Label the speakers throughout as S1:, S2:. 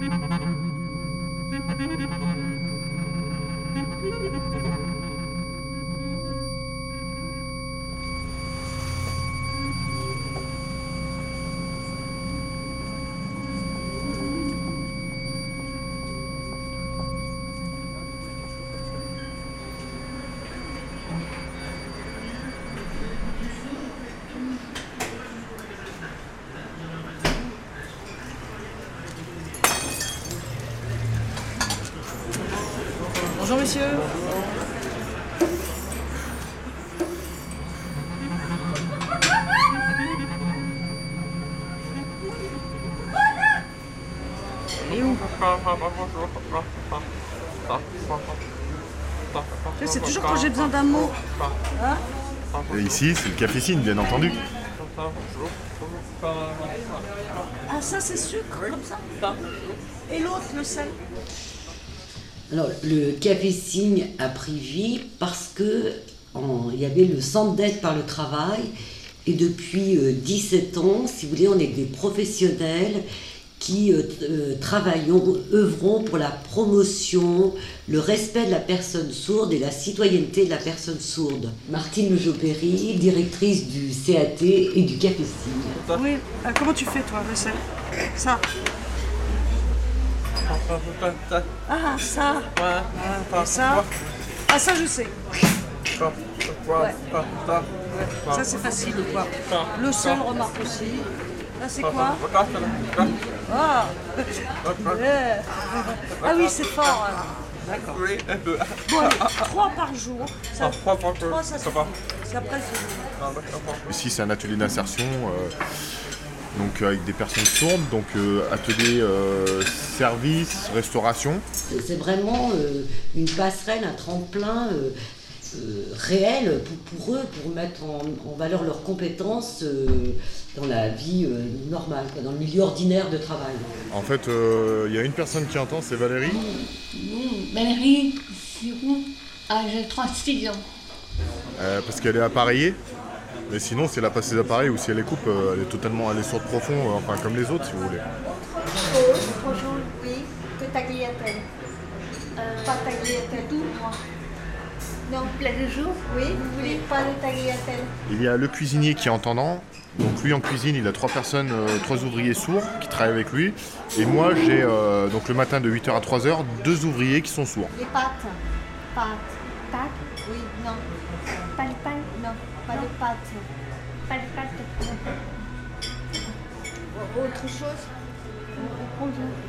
S1: Thank you. Bonjour monsieur. Elle est où? C'est toujours quand j'ai besoin d'un mot. Hein?
S2: Et ici, c'est le café Cine, bien entendu.
S1: Ah ça c'est sucre comme ça? Et l'autre le sel?
S3: Alors, le café Cygne a pris vie parce que il y avait le centre d'aide par le travail. Et depuis euh, 17 ans, si vous voulez, on est des professionnels qui euh, euh, travaillons, œuvrons pour la promotion, le respect de la personne sourde et la citoyenneté de la personne sourde. Martine Jopéry, directrice du CAT et du Café Cygne.
S1: Oui. Comment tu fais toi sel Ça. Ah ça. Ah, et ça. Ah ça je sais. Ouais. Ça c'est facile quoi. Le sol remarque aussi. Là c'est quoi Ah. Ah oui c'est fort. D'accord. Bon allez, trois par jour. Ça, trois ça suffit. C'est après c'est
S2: Ici, c'est un atelier d'insertion, euh, donc euh, avec des personnes sourdes, donc euh, atelier euh, service, restauration.
S3: C'est vraiment euh, une passerelle, un tremplin euh, euh, réel pour, pour eux, pour mettre en, en valeur leurs compétences euh, dans la vie euh, normale, quoi, dans le milieu ordinaire de travail.
S2: En fait, euh, il y a une personne qui entend, c'est Valérie.
S4: Mmh, Valérie Giroux, âge 36 ans.
S2: Euh, parce qu'elle est appareillée. Mais sinon, si elle a pas ses appareils ou si elle les coupe, euh, elle est totalement, elle est sourde profond, euh, enfin comme les autres, si vous voulez.
S5: Bonjour, oui. Que tagliatelle Pas tagliatelle, tout, moi. Non, plat de jour Oui, vous voulez pas de tagliatelle
S2: Il y a le cuisinier qui est entendant. Donc lui en cuisine, il a trois personnes, euh, trois ouvriers sourds qui travaillent avec lui. Et moi, j'ai euh, donc le matin de 8h à 3h deux ouvriers qui sont sourds.
S5: Les pâtes Pâtes. Pâtes Oui, non. Pas pâtes? Non, pas de pâtes. Pas de pâtes? Autre chose?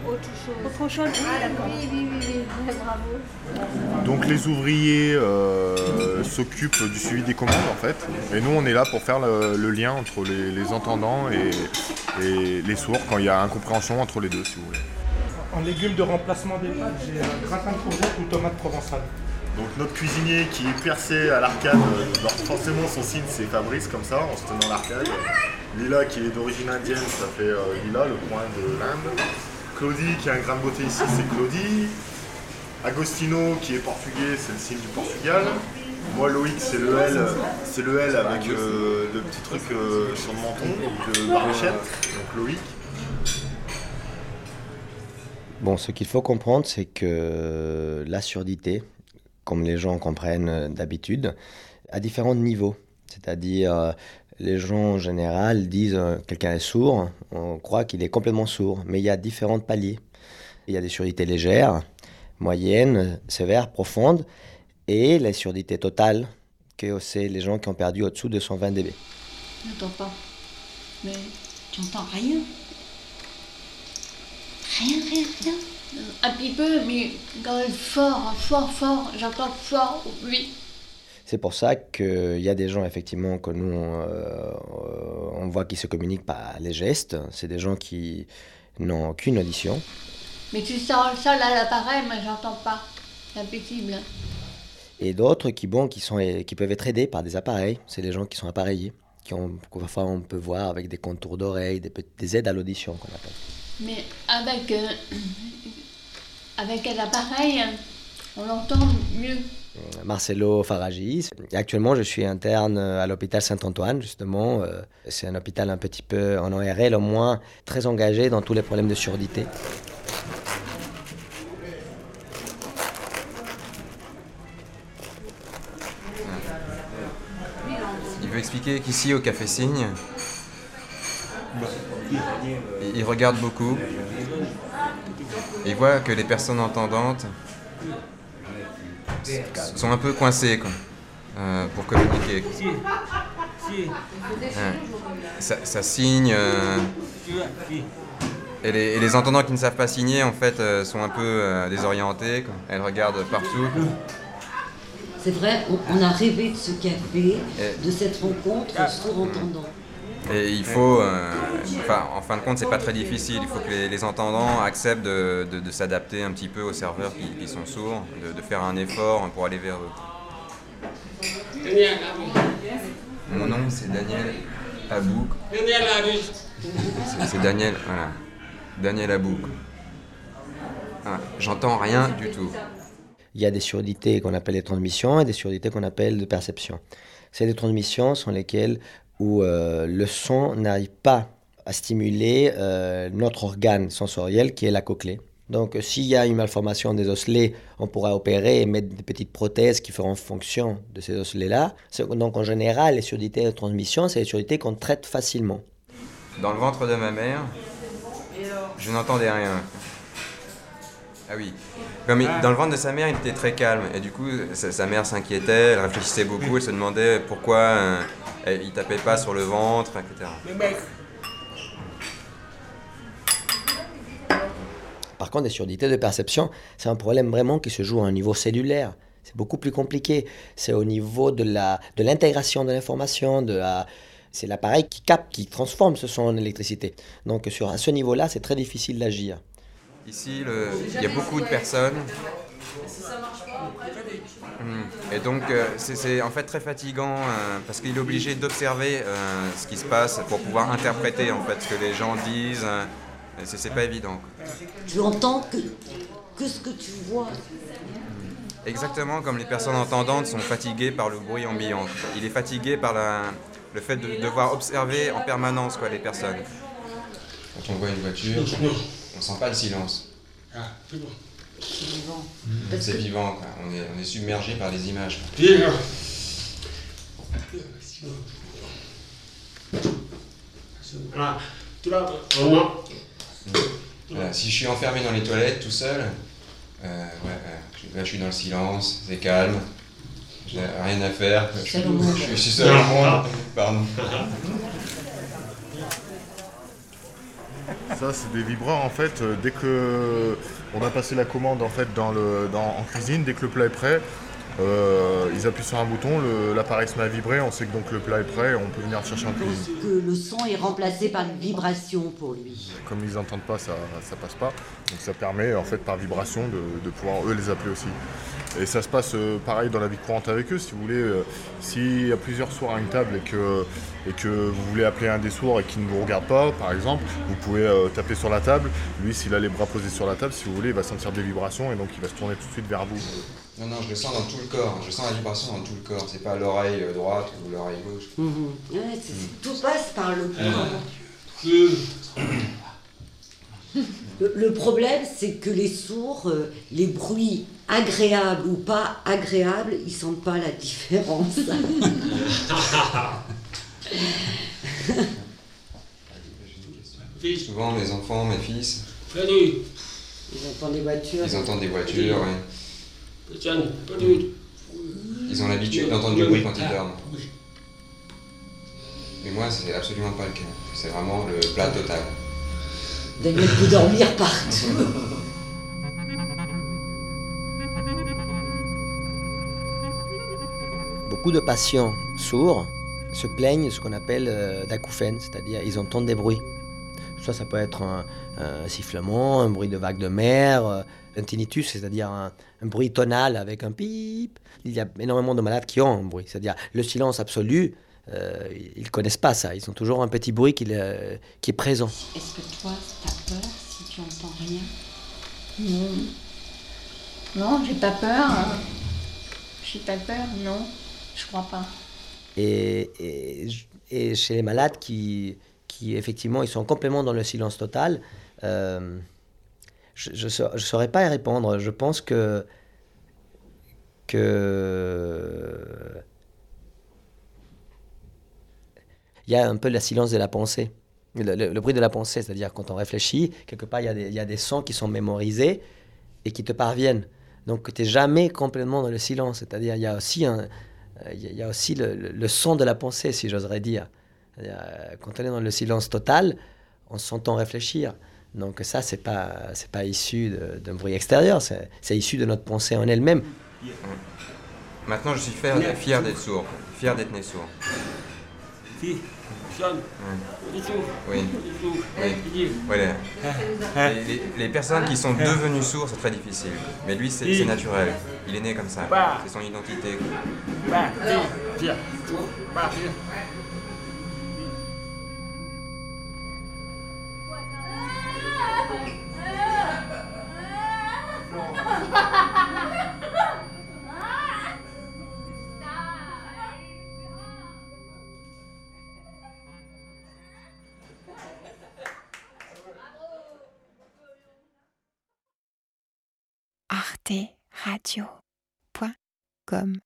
S5: Autre chose. Autre chose Ah. Oui, oui, oui, oui. Bravo.
S2: Donc les ouvriers euh, s'occupent du suivi des commandes en fait. Et nous, on est là pour faire le, le lien entre les, les entendants et, et les sourds quand il y a incompréhension entre les deux, si vous voulez.
S6: En légumes de remplacement des pâtes, j'ai un gratin de courgette ou tomate provençale.
S2: Donc notre cuisinier qui est percé à l'arcade, euh, forcément son signe c'est Fabrice comme ça, en se tenant l'arcade. Lila qui est d'origine indienne, ça fait euh, Lila, le coin de l'Inde. Claudie qui a un grain de beauté ici, c'est Claudie. Agostino qui est portugais, c'est le signe du Portugal. Moi Loïc c'est le L, c'est le L avec euh, le petit truc euh, sur le menton de Baruchette, donc Loïc.
S7: Bon, ce qu'il faut comprendre, c'est que la surdité, comme les gens comprennent euh, d'habitude, à différents niveaux. C'est-à-dire, euh, les gens en général disent euh, quelqu'un est sourd, on croit qu'il est complètement sourd, mais il y a différents paliers. Il y a des surdités légères, moyennes, sévères, profondes, et la surdité totale, que c'est les gens qui ont perdu au-dessous de 120 dB.
S4: J'entends pas. Mais tu entends rien Rien, rien, rien. Un petit peu, mais quand même fort, fort, fort, j'entends fort, oui.
S7: C'est pour ça qu'il y a des gens, effectivement, que nous, euh, on voit qui se communiquent par les gestes. C'est des gens qui n'ont aucune audition.
S4: Mais tu sors ça là, l'appareil, mais j'entends pas. C'est impossible.
S7: Et d'autres qui, bon, qui, sont, qui peuvent être aidés par des appareils. C'est des gens qui sont appareillés, qui ont, que parfois on peut voir avec des contours d'oreilles, des aides à l'audition qu'on appelle.
S4: Mais avec, euh, avec un appareil, hein. on l'entend mieux.
S7: Marcelo Faragis. Actuellement, je suis interne euh, à l'hôpital Saint-Antoine, justement. Euh, c'est un hôpital un petit peu en ORL, au moins très engagé dans tous les problèmes de surdité.
S8: Il veut expliquer qu'ici, au Café Signe, il regarde beaucoup, il voit que les personnes entendantes sont un peu coincées quoi, euh, pour communiquer. Ça, ça, signe. Euh, et, les, entendants qui ne savent pas signer, en fait, euh, sont un peu désorientés. Elles regardent partout.
S3: C'est vrai, on, a rêvé de ce café, de cette rencontre sourd-entendant.
S8: Et il faut, euh, enfin, en fin de compte, c'est pas très difficile. Il faut que les, entendants acceptent de, s'adapter un petit peu aux serveurs qui, sont sourds, de, faire un effort pour aller vers eux. Mon nom, c'est Daniel Abouk. C'est Daniel, voilà. Daniel Abouk. Ah, j'entends rien du tout.
S7: Il y a des surdités qu'on appelle les transmissions et des surdités qu'on appelle de perception. Ces des transmissions sont lesquelles où euh, le son n'arrive pas à stimuler euh, notre organe sensoriel qui est la cochlée. Donc s'il y a une malformation des osselets, on pourra opérer et mettre des petites prothèses qui feront fonction de ces osselets-là. Donc en général, les surdités de transmission, c'est les surdités qu'on traite facilement.
S8: Dans le ventre de ma mère, je n'entendais rien. Ah oui. Comme dans le ventre de sa mère, il était très calme. Et du coup, sa, mère s'inquiétait, elle réfléchissait beaucoup, elle se demandait pourquoi euh, il tapait pas sur le ventre, etc.
S7: Par contre, les surdités de perception, c'est un problème vraiment qui se joue à un niveau cellulaire. C'est beaucoup plus compliqué. C'est au niveau de l'intégration de, de l'information, de c'est l'appareil qui capte, qui transforme ce son en électricité. Donc sur à ce niveau-là, c'est très difficile d'agir.
S8: Ici, il y a beaucoup de personnes. Et donc, euh, c'est en fait très fatigant euh, parce qu'il est obligé d'observer euh, ce qui se passe pour pouvoir interpréter en fait ce que les gens disent. c'est pas évident.
S3: Tu entends que, que ce que tu vois.
S8: Exactement comme les personnes entendantes sont fatiguées par le bruit ambiant. Il est fatigué par la, le fait de devoir observer en permanence quoi, les personnes. Quand on voit une voiture, on sent pas le silence. Ah, c'est bon. C'est vivant. C'est vivant, quoi. On, est, on est submergé par les images. Voilà, si je suis enfermé dans les toilettes tout seul, euh, ouais, là je suis dans le silence, c'est calme, j'ai rien à faire, je, je, suis seul au monde. Pardon.
S2: Ça, c'est des vibreurs en fait. Euh, dès que on a passé la commande en fait dans le, en cuisine, dès que le plat est prêt, euh, ils appuient sur un bouton, l'appareil se met à vibrer, on sait que donc le plat est prêt, on peut venir chercher un cuisine.
S3: Que le son est remplacé par une vibration pour lui?
S2: Comme ils n'entendent pas, ça, ça passe pas. Donc ça permet en fait par vibration de, de pouvoir eux les appeler aussi. Et ça se passe euh, pareil dans la vie courante avec eux, si vous voulez. Euh, s'il y a plusieurs sourds à une table et que, et que vous voulez appeler un des sourds et qu'il ne vous regarde pas, par exemple, vous pouvez euh, taper sur la table. Lui, s'il a les bras posés sur la table, si vous voulez, il va sentir des vibrations et donc il va se tourner tout de suite vers vous.
S8: Non, non, je le sens dans tout le corps. Je sens la vibration dans tout le corps. C'est pas l'oreille droite ou l'oreille gauche.
S3: Mhm. Tout passe par le corps. Le, problème, c'est que les sourds, euh, les bruits agréables ou pas agréables, ils sentent pas la différence.
S8: Souvent, mes enfants, mes fils.
S3: Ils entendent des voitures.
S8: Ils entendent des voitures, oui. Ils ont l'habitude d'entendre du bruit quand ils dorment. Mais moi, c'est absolument pas le cas. C'est vraiment le plat total.
S3: Daniel peut dormir partout.
S7: Beaucoup de patients sourds se plaignent de ce qu'on appelle euh, d'acouphènes, c'est-à-dire ils entendent des bruits. Ça, ça peut être un, sifflement, un bruit de vague de mer, euh, un tinnitus, c'est-à-dire un, bruit tonal avec un pip. Il y a énormément de malades qui ont un bruit, c'est-à-dire le silence absolu. Euh, ils ne connaissent pas ça, ils ont toujours un petit bruit qui, qui est présent.
S4: Est-ce que toi, tu as peur si tu entends rien? Non. Non, j'ai pas peur. J'ai pas peur, non. Je crois pas.
S7: Et, et, chez les malades qui, qui, effectivement, ils sont complètement dans le silence total, euh, je ne saurais pas y répondre. Je pense que, que il y a un peu le silence de la pensée. Le, bruit de la pensée, c'est-à-dire quand on réfléchit, quelque part, il y, a des, il sons qui sont mémorisés et qui te parviennent. Donc, tu n'es jamais complètement dans le silence. C'est-à-dire, il y a aussi, un, il y a aussi le, son de la pensée, si j'oserais dire. Quand on est dans le silence total, on s'entend réfléchir. Donc ça, c'est pas pas issu d'un bruit extérieur, c'est issu de notre pensée en elle-même.
S8: Maintenant, je suis fier, fier d'être sourd, fier d'être né sourd. Oui. Oui. Les, les, personnes qui sont devenues sourds, c'est très difficile. Mais lui, c'est naturel. Il est né comme ça. C'est son identité.
S9: Radio.com